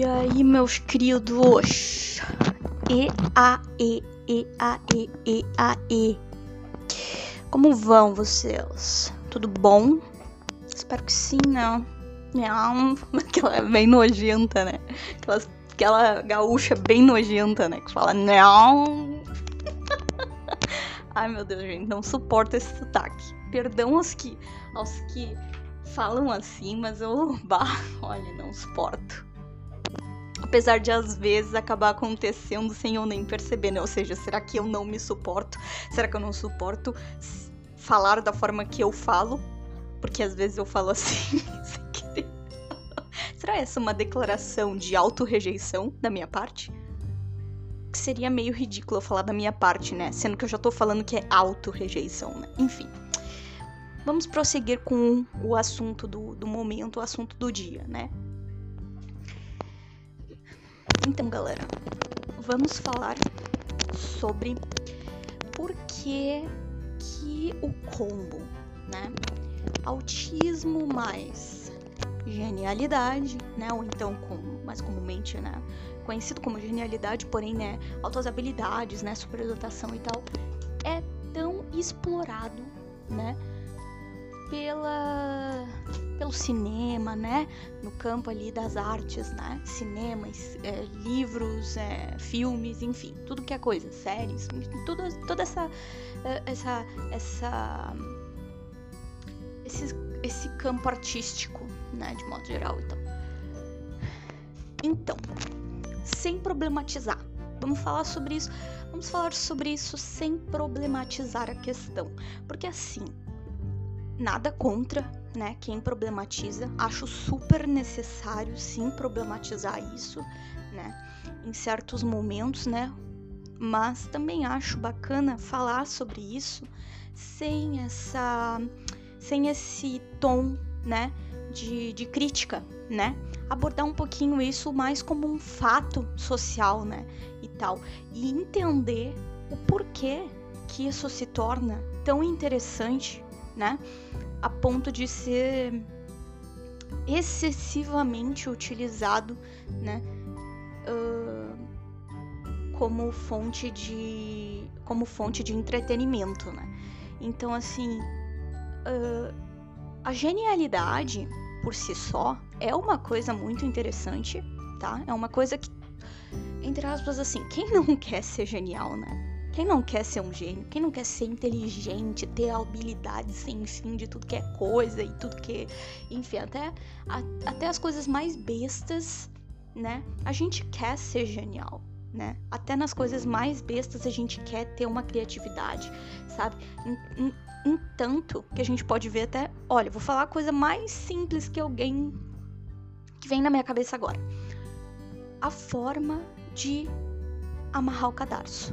E aí, meus queridos? E a e e a e e a e. Como vão vocês? Tudo bom? Espero que sim, né? Não, aquela é bem nojenta, né? Aquela, aquela gaúcha bem nojenta, né? Que fala não. Ai meu Deus, gente, não suporto esse sotaque. Perdão aos que, aos que falam assim, mas eu, bah, olha, não suporto. Apesar de às vezes acabar acontecendo sem eu nem perceber, né? Ou seja, será que eu não me suporto? Será que eu não suporto falar da forma que eu falo? Porque às vezes eu falo assim, sem querer. Será essa uma declaração de auto-rejeição da minha parte? Que seria meio ridículo eu falar da minha parte, né? Sendo que eu já tô falando que é auto-rejeição, né? Enfim. Vamos prosseguir com o assunto do, do momento, o assunto do dia, né? Então, galera, vamos falar sobre por que, que o combo, né? Autismo mais genialidade, né? Ou então, com, mais comumente, né? Conhecido como genialidade, porém, né? Altas habilidades, né? Superdotação e tal, é tão explorado, né? Pela pelo cinema, né? No campo ali das artes, né? Cinemas, é, livros, é, filmes, enfim, tudo que é coisa, séries, tudo, toda essa é, essa essa esse, esse campo artístico, né? De modo geral, então. Então, sem problematizar, vamos falar sobre isso. Vamos falar sobre isso sem problematizar a questão, porque assim nada contra, né, quem problematiza. Acho super necessário sim problematizar isso, né, em certos momentos, né? Mas também acho bacana falar sobre isso sem essa sem esse tom, né, de, de crítica, né? Abordar um pouquinho isso mais como um fato social, né, e tal, e entender o porquê que isso se torna tão interessante né? A ponto de ser excessivamente utilizado, né? Uh, como fonte de como fonte de entretenimento, né? Então assim, uh, a genialidade por si só é uma coisa muito interessante, tá? É uma coisa que entre aspas assim, quem não quer ser genial, né? Quem não quer ser um gênio? Quem não quer ser inteligente, ter habilidades sem fim de tudo que é coisa e tudo que. Enfim, até, a, até as coisas mais bestas, né? A gente quer ser genial, né? Até nas coisas mais bestas a gente quer ter uma criatividade, sabe? Em, em, em tanto que a gente pode ver até. Olha, vou falar a coisa mais simples que alguém. que vem na minha cabeça agora. A forma de amarrar o cadarço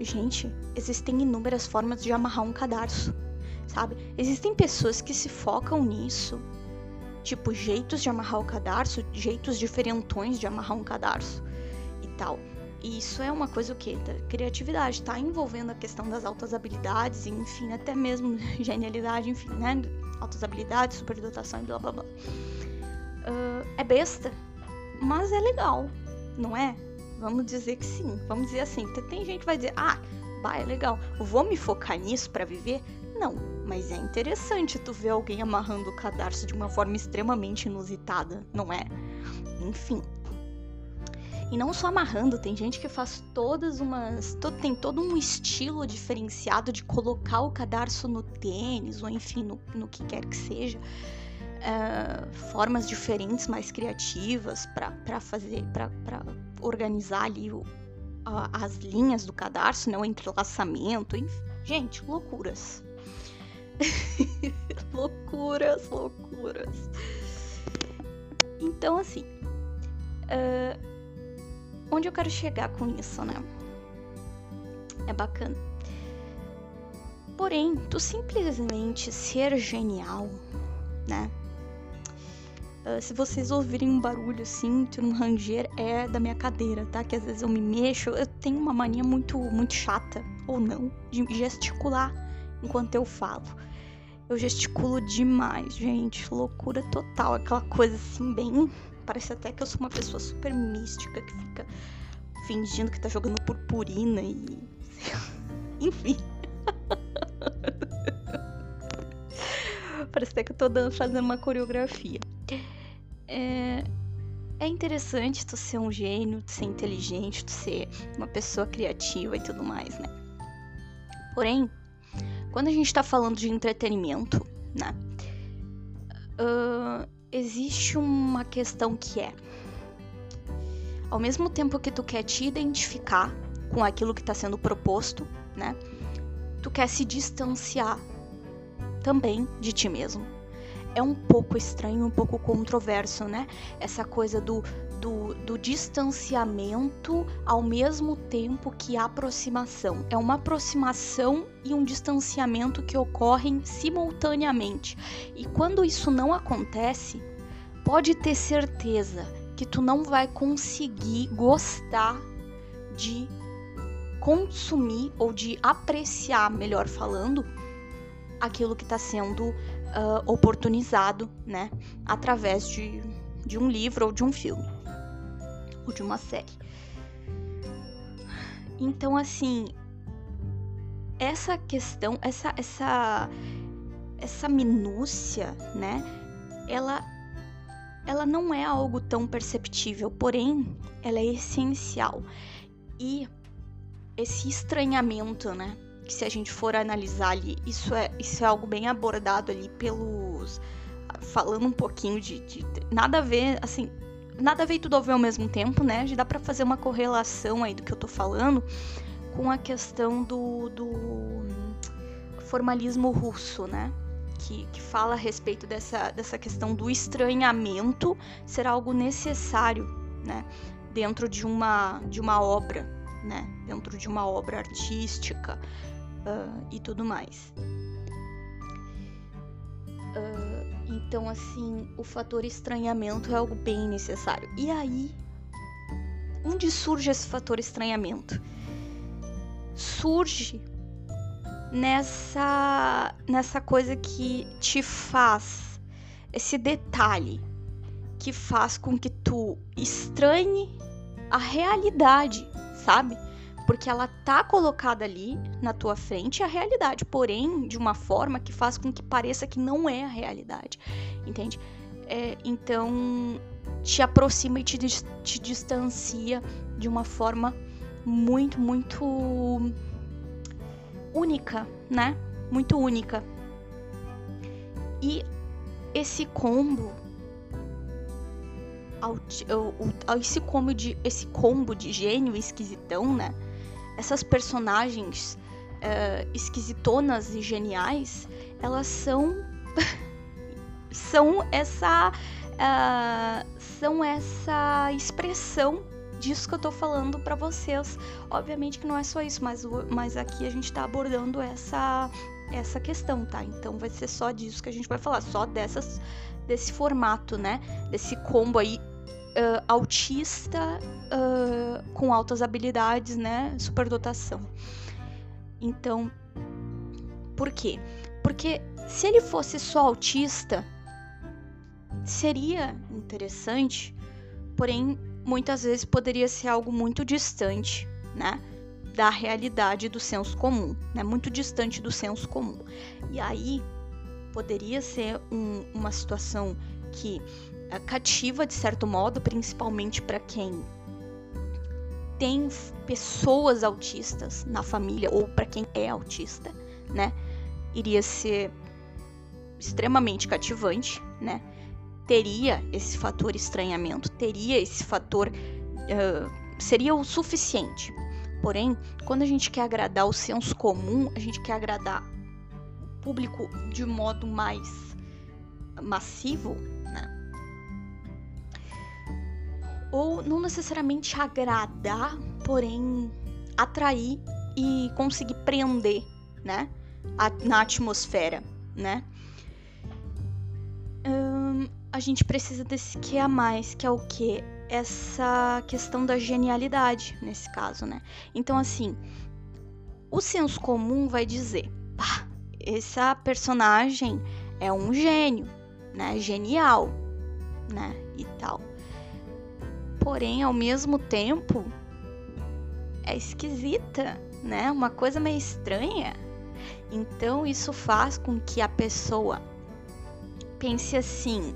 Gente, existem inúmeras formas de amarrar um cadarço, sabe? Existem pessoas que se focam nisso, tipo jeitos de amarrar o cadarço, jeitos diferentões de amarrar um cadarço e tal. E isso é uma coisa o quê? Da criatividade, tá envolvendo a questão das altas habilidades, enfim, até mesmo genialidade, enfim, né? Altas habilidades, superdotação e blá blá blá. Uh, é besta, mas é legal, não é? Vamos dizer que sim. Vamos dizer assim. Tem gente que vai dizer, ah, vai, é legal. Vou me focar nisso para viver? Não, mas é interessante tu ver alguém amarrando o cadarço de uma forma extremamente inusitada, não é? Enfim. E não só amarrando, tem gente que faz todas umas. Todo, tem todo um estilo diferenciado de colocar o cadarço no tênis, ou enfim, no, no que quer que seja. Uh, formas diferentes, mais criativas para fazer, para organizar ali o, a, as linhas do cadarço, né, o entrelaçamento, enfim. Gente, loucuras. loucuras, loucuras. Então, assim, uh, onde eu quero chegar com isso, né? É bacana. Porém, tu simplesmente ser genial, né? Uh, se vocês ouvirem um barulho assim, um ranger, é da minha cadeira, tá? Que às vezes eu me mexo, eu tenho uma mania muito, muito chata, ou não, de gesticular enquanto eu falo. Eu gesticulo demais, gente, loucura total, aquela coisa assim, bem Parece até que eu sou uma pessoa super mística que fica fingindo que tá jogando purpurina e. Enfim. Parece até que eu tô dando, fazendo uma coreografia. É, é interessante tu ser um gênio, tu ser inteligente, tu ser uma pessoa criativa e tudo mais, né? Porém, quando a gente tá falando de entretenimento, né? Uh, existe uma questão que é ao mesmo tempo que tu quer te identificar com aquilo que está sendo proposto, né? Tu quer se distanciar também de ti mesmo. É um pouco estranho, um pouco controverso, né? Essa coisa do, do, do distanciamento ao mesmo tempo que aproximação. É uma aproximação e um distanciamento que ocorrem simultaneamente. E quando isso não acontece, pode ter certeza que tu não vai conseguir gostar de consumir ou de apreciar, melhor falando, aquilo que está sendo uh, oportunizado, né, através de, de um livro ou de um filme ou de uma série. Então, assim, essa questão, essa essa essa minúcia, né, ela ela não é algo tão perceptível, porém, ela é essencial. E esse estranhamento, né? Que se a gente for analisar ali, isso é, isso é algo bem abordado ali pelos. Falando um pouquinho de, de Nada a ver, assim. Nada a ver e tudo a ver ao mesmo tempo, né? Já dá pra fazer uma correlação aí do que eu tô falando com a questão do, do formalismo russo, né? que, que fala a respeito dessa, dessa questão do estranhamento ser algo necessário, né? Dentro de uma, de uma obra, né? Dentro de uma obra artística uh, e tudo mais. Uh, então, assim, o fator estranhamento é algo bem necessário. E aí, onde surge esse fator estranhamento? Surge nessa nessa coisa que te faz esse detalhe que faz com que tu estranhe a realidade, sabe? Porque ela tá colocada ali na tua frente a realidade, porém de uma forma que faz com que pareça que não é a realidade, entende? É, então te aproxima e te, te distancia de uma forma muito, muito única, né? Muito única. E esse combo esse combo de esse combo de gênio esquisitão, né? Essas personagens uh, esquisitonas e geniais, elas são são essa uh, são essa expressão disso que eu tô falando para vocês. Obviamente que não é só isso, mas, mas aqui a gente tá abordando essa, essa questão, tá? Então vai ser só disso que a gente vai falar, só dessas, desse formato, né? Desse combo aí uh, autista uh, com altas habilidades, né? Superdotação. Então, por quê? Porque se ele fosse só autista, seria interessante, porém muitas vezes poderia ser algo muito distante, né? Da realidade do senso comum, né? Muito distante do senso comum. E aí poderia ser um, uma situação que cativa de certo modo, principalmente para quem tem pessoas autistas na família ou para quem é autista, né? Iria ser extremamente cativante, né? teria esse fator estranhamento, teria esse fator. Uh, seria o suficiente. Porém, quando a gente quer agradar o senso comum, a gente quer agradar o público de modo mais massivo, Ou não necessariamente agradar, porém atrair e conseguir prender, né? A, na atmosfera, né? a gente precisa desse que a mais, que é o que? Essa questão da genialidade, nesse caso, né? Então, assim, o senso comum vai dizer, pá, essa personagem é um gênio, né? Genial, né? E tal. Porém ao mesmo tempo é esquisita, né? Uma coisa meio estranha. Então isso faz com que a pessoa pense assim.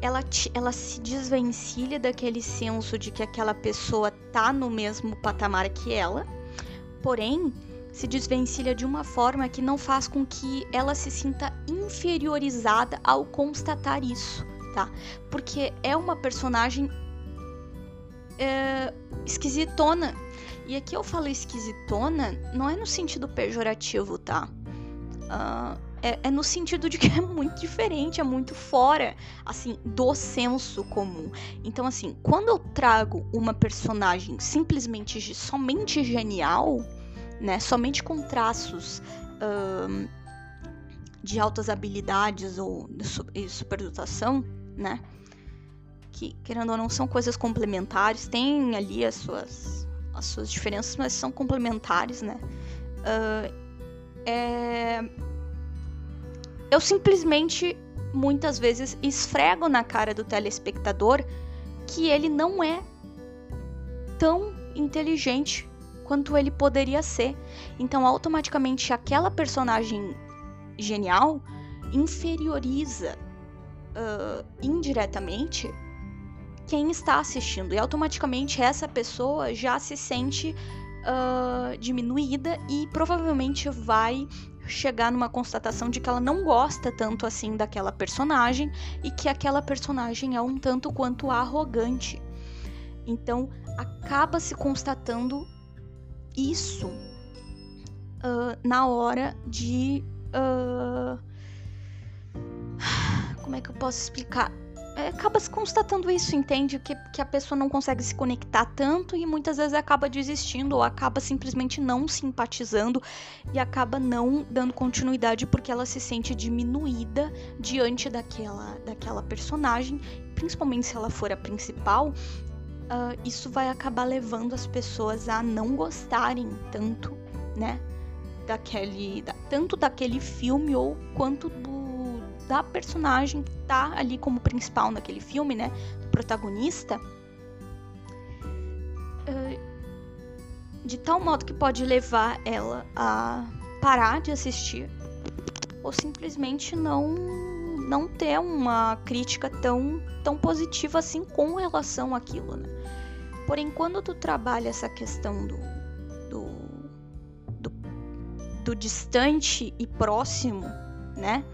ela, ela se desvencilha daquele senso de que aquela pessoa tá no mesmo patamar que ela, porém se desvencilha de uma forma que não faz com que ela se sinta inferiorizada ao constatar isso, tá? Porque é uma personagem é, esquisitona. E aqui eu falo esquisitona, não é no sentido pejorativo, tá? Uh, é, é, no sentido de que é muito diferente, é muito fora, assim, do senso comum. Então, assim, quando eu trago uma personagem simplesmente somente genial, né? Somente com traços um, de altas habilidades ou de superdotação, né? Que, querendo ou não, são coisas complementares. Tem ali as suas, as suas diferenças, mas são complementares, né? Uh, é... Eu simplesmente, muitas vezes, esfrego na cara do telespectador que ele não é tão inteligente quanto ele poderia ser. Então, automaticamente, aquela personagem genial inferioriza uh, indiretamente quem está assistindo. E automaticamente essa pessoa já se sente uh, diminuída e provavelmente vai chegar numa constatação de que ela não gosta tanto assim daquela personagem e que aquela personagem é um tanto quanto arrogante. Então acaba se constatando isso uh, na hora de. Uh, como é que eu posso explicar? É, acaba se constatando isso, entende? Que, que a pessoa não consegue se conectar tanto e muitas vezes acaba desistindo ou acaba simplesmente não simpatizando e acaba não dando continuidade porque ela se sente diminuída diante daquela, daquela personagem, principalmente se ela for a principal, uh, isso vai acabar levando as pessoas a não gostarem tanto, né? Daquele. Da, tanto daquele filme ou quanto do, da personagem que tá ali como principal naquele filme, né? Do protagonista. De tal modo que pode levar ela a parar de assistir ou simplesmente não não ter uma crítica tão, tão positiva assim com relação àquilo, né? Porém, quando tu trabalha essa questão do, do, do, do distante e próximo, né?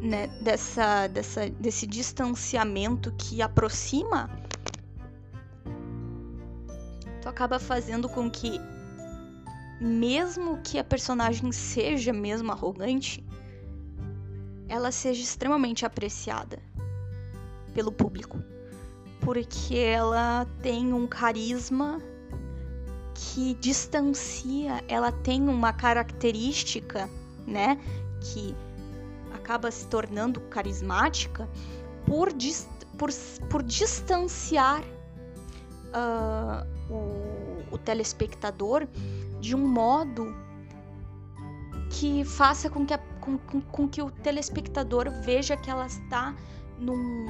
Né? Dessa, dessa, desse distanciamento que aproxima, tu acaba fazendo com que, mesmo que a personagem seja mesmo arrogante, ela seja extremamente apreciada pelo público, porque ela tem um carisma que distancia, ela tem uma característica, né, que acaba se tornando carismática por, por, por distanciar uh, o, o telespectador de um modo que faça com que, a, com, com, com que o telespectador veja que ela está num,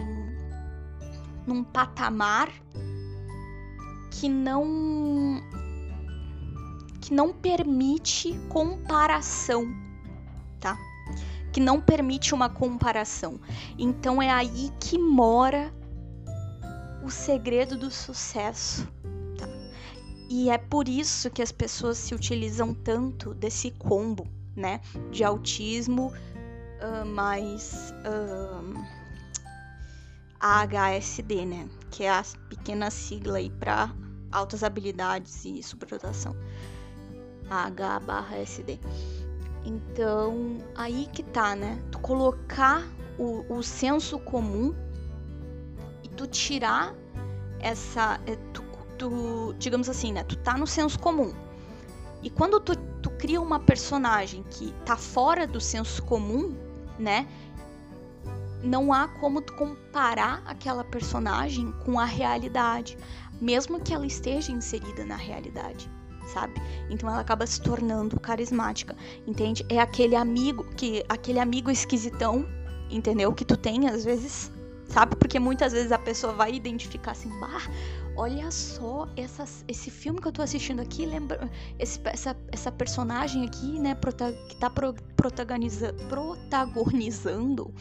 num patamar que não que não permite comparação, tá? Que não permite uma comparação. Então é aí que mora o segredo do sucesso. Tá? E é por isso que as pessoas se utilizam tanto desse combo né? De autismo, uh, mais uh, AHSD, né? Que é a pequena sigla aí para altas habilidades e superdotação. H/SD. Então, aí que tá, né? Tu colocar o, o senso comum e tu tirar essa. É, tu, tu, digamos assim, né? Tu tá no senso comum. E quando tu tu cria uma personagem que tá fora do senso comum, né? Não há como tu comparar aquela personagem com a realidade, mesmo que ela esteja inserida na realidade, sabe? Então ela acaba se tornando carismática, entende? É aquele amigo que aquele amigo esquisitão, entendeu? Que tu tem às vezes, sabe? Porque muitas vezes a pessoa vai identificar assim, bah, olha só esse filme que eu tô assistindo aqui, lembra esse, essa, essa personagem aqui, né, prota, que tá pro, protagoniza, protagonizando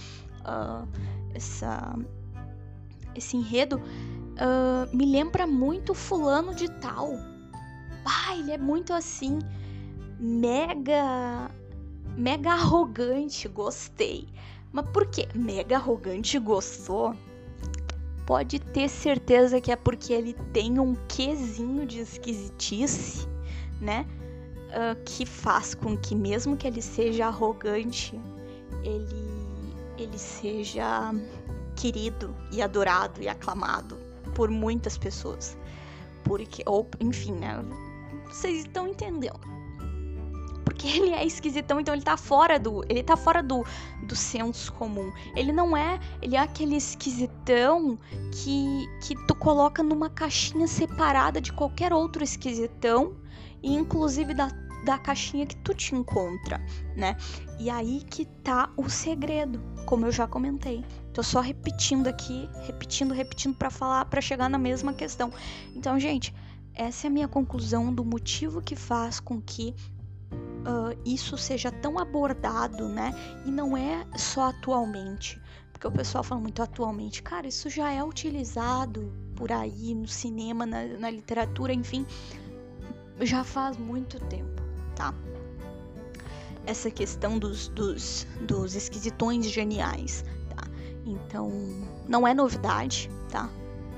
uh, essa, esse enredo, uh, me lembra muito fulano de tal. Ah, ele é muito assim, mega, mega arrogante, gostei. Mas por que mega arrogante gostou? Pode ter certeza que é porque ele tem um quesinho de esquisitice, né? Uh, que faz com que, mesmo que ele seja arrogante, ele, ele seja querido e adorado e aclamado por muitas pessoas. Porque, ou, enfim, né? Vocês estão entendendo porque ele é esquisitão, então ele tá fora do, ele tá fora do, do senso comum. Ele não é, ele é aquele esquisitão que que tu coloca numa caixinha separada de qualquer outro esquisitão, e inclusive da da caixinha que tu te encontra, né? E aí que tá o segredo, como eu já comentei. Tô só repetindo aqui, repetindo, repetindo para falar, para chegar na mesma questão. Então, gente, essa é a minha conclusão do motivo que faz com que uh, isso seja tão abordado, né? E não é só atualmente. Porque o pessoal fala muito atualmente, cara, isso já é utilizado por aí no cinema, na, na literatura, enfim, já faz muito tempo, tá? Essa questão dos, dos, dos esquisitões geniais, tá? Então, não é novidade, tá?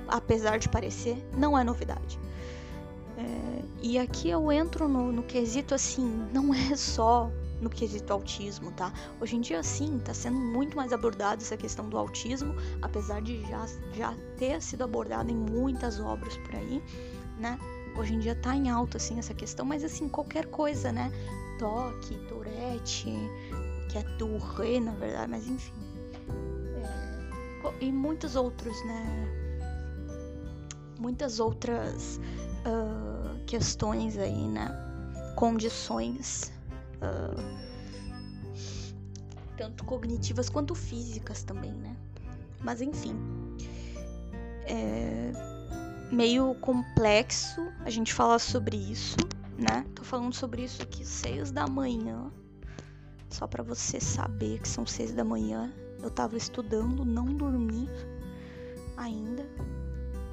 Apesar de parecer, não é novidade. É, e aqui eu entro no, no quesito assim, não é só no quesito autismo, tá? Hoje em dia, sim, tá sendo muito mais abordada essa questão do autismo, apesar de já, já ter sido abordada em muitas obras por aí, né? Hoje em dia tá em alta, assim, essa questão, mas assim, qualquer coisa, né? Toque, Tourette, que é Touré, na verdade, mas enfim. É, e muitos outros, né? Muitas outras uh, questões aí, né? Condições uh, tanto cognitivas quanto físicas também, né? Mas enfim, é meio complexo a gente falar sobre isso, né? Tô falando sobre isso aqui seis da manhã, só para você saber que são seis da manhã. Eu tava estudando, não dormi ainda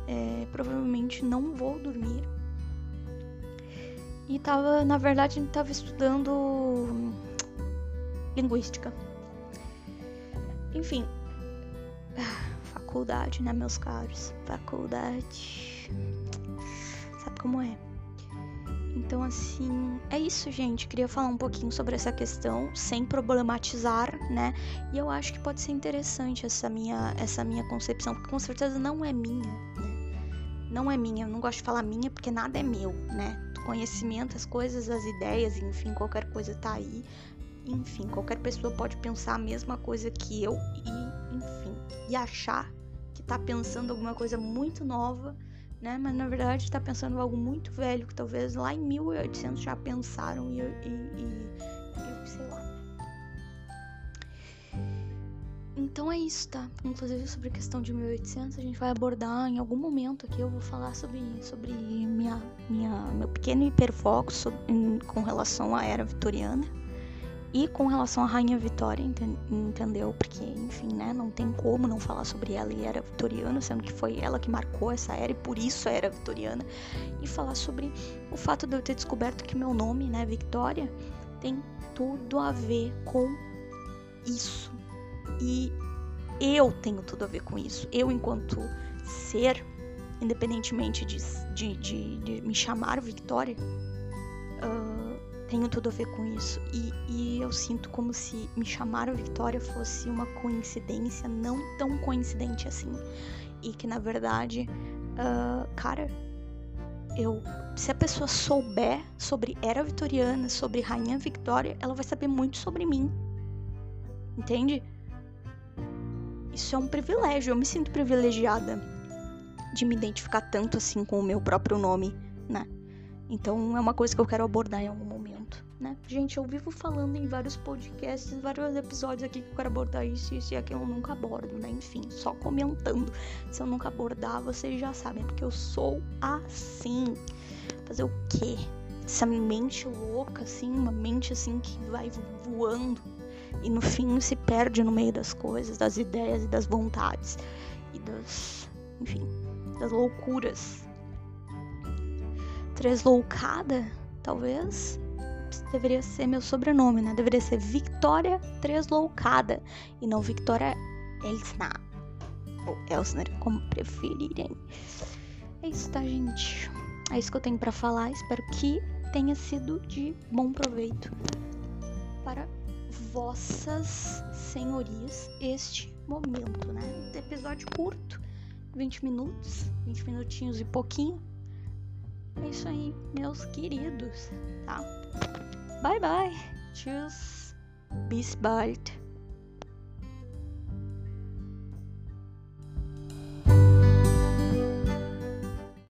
é, provavelmente não vou dormir. E tava, na verdade, tava estudando linguística. Enfim, faculdade, né, meus caros? Faculdade. Sabe como é? Então, assim, é isso, gente. Queria falar um pouquinho sobre essa questão, sem problematizar, né? E eu acho que pode ser interessante essa minha, essa minha concepção, porque com certeza não é minha, né? não é minha, eu não gosto de falar minha porque nada é meu, né? Conhecimento, as coisas, as ideias, enfim, qualquer coisa tá aí. Enfim, qualquer pessoa pode pensar a mesma coisa que eu e, enfim, e achar que tá pensando alguma coisa muito nova, né? Mas na verdade tá pensando algo muito velho que talvez lá em 1800 já pensaram e, e, e eu sei lá. Então é isso, tá? Inclusive sobre a questão de 1800 a gente vai abordar em algum momento aqui. Eu vou falar sobre, sobre minha, minha, meu pequeno hiperfoco sobre, em, com relação à era vitoriana e com relação à Rainha Vitória, entendeu? Porque, enfim, né? Não tem como não falar sobre ela e era vitoriana, sendo que foi ela que marcou essa era e por isso a era vitoriana. E falar sobre o fato de eu ter descoberto que meu nome, né, Victoria, tem tudo a ver com isso e eu tenho tudo a ver com isso. Eu, enquanto ser, independentemente de, de, de, de me chamar Victoria, uh, tenho tudo a ver com isso. E, e, eu sinto como se me chamar Victoria fosse uma coincidência não tão coincidente assim. E que na verdade, uh, cara, eu. Se a pessoa souber sobre era vitoriana, sobre rainha Victoria, ela vai saber muito sobre mim. Entende? Isso é um privilégio, eu me sinto privilegiada de me identificar tanto assim com o meu próprio nome, né? Então é uma coisa que eu quero abordar em algum momento. né? Gente, eu vivo falando em vários podcasts, vários episódios aqui que eu quero abordar isso, isso e aquilo, eu nunca abordo, né? Enfim, só comentando. Se eu nunca abordar, vocês já sabem, porque eu sou assim. Fazer o quê? Essa mente louca, assim, uma mente assim que vai voando e no fim se perde no meio das coisas, das ideias e das vontades e das, enfim, das loucuras. Três loucada, talvez deveria ser meu sobrenome, né? Deveria ser Victoria Tresloucada e não Victoria Elsner. Ou Elsner, como preferirem. É isso, tá, gente? É isso que eu tenho para falar. Espero que tenha sido de bom proveito para vossas senhorias este momento, né? Episódio curto, 20 minutos, 20 minutinhos e pouquinho. É isso aí, meus queridos, tá? Bye bye. Tschüss. Bis bald.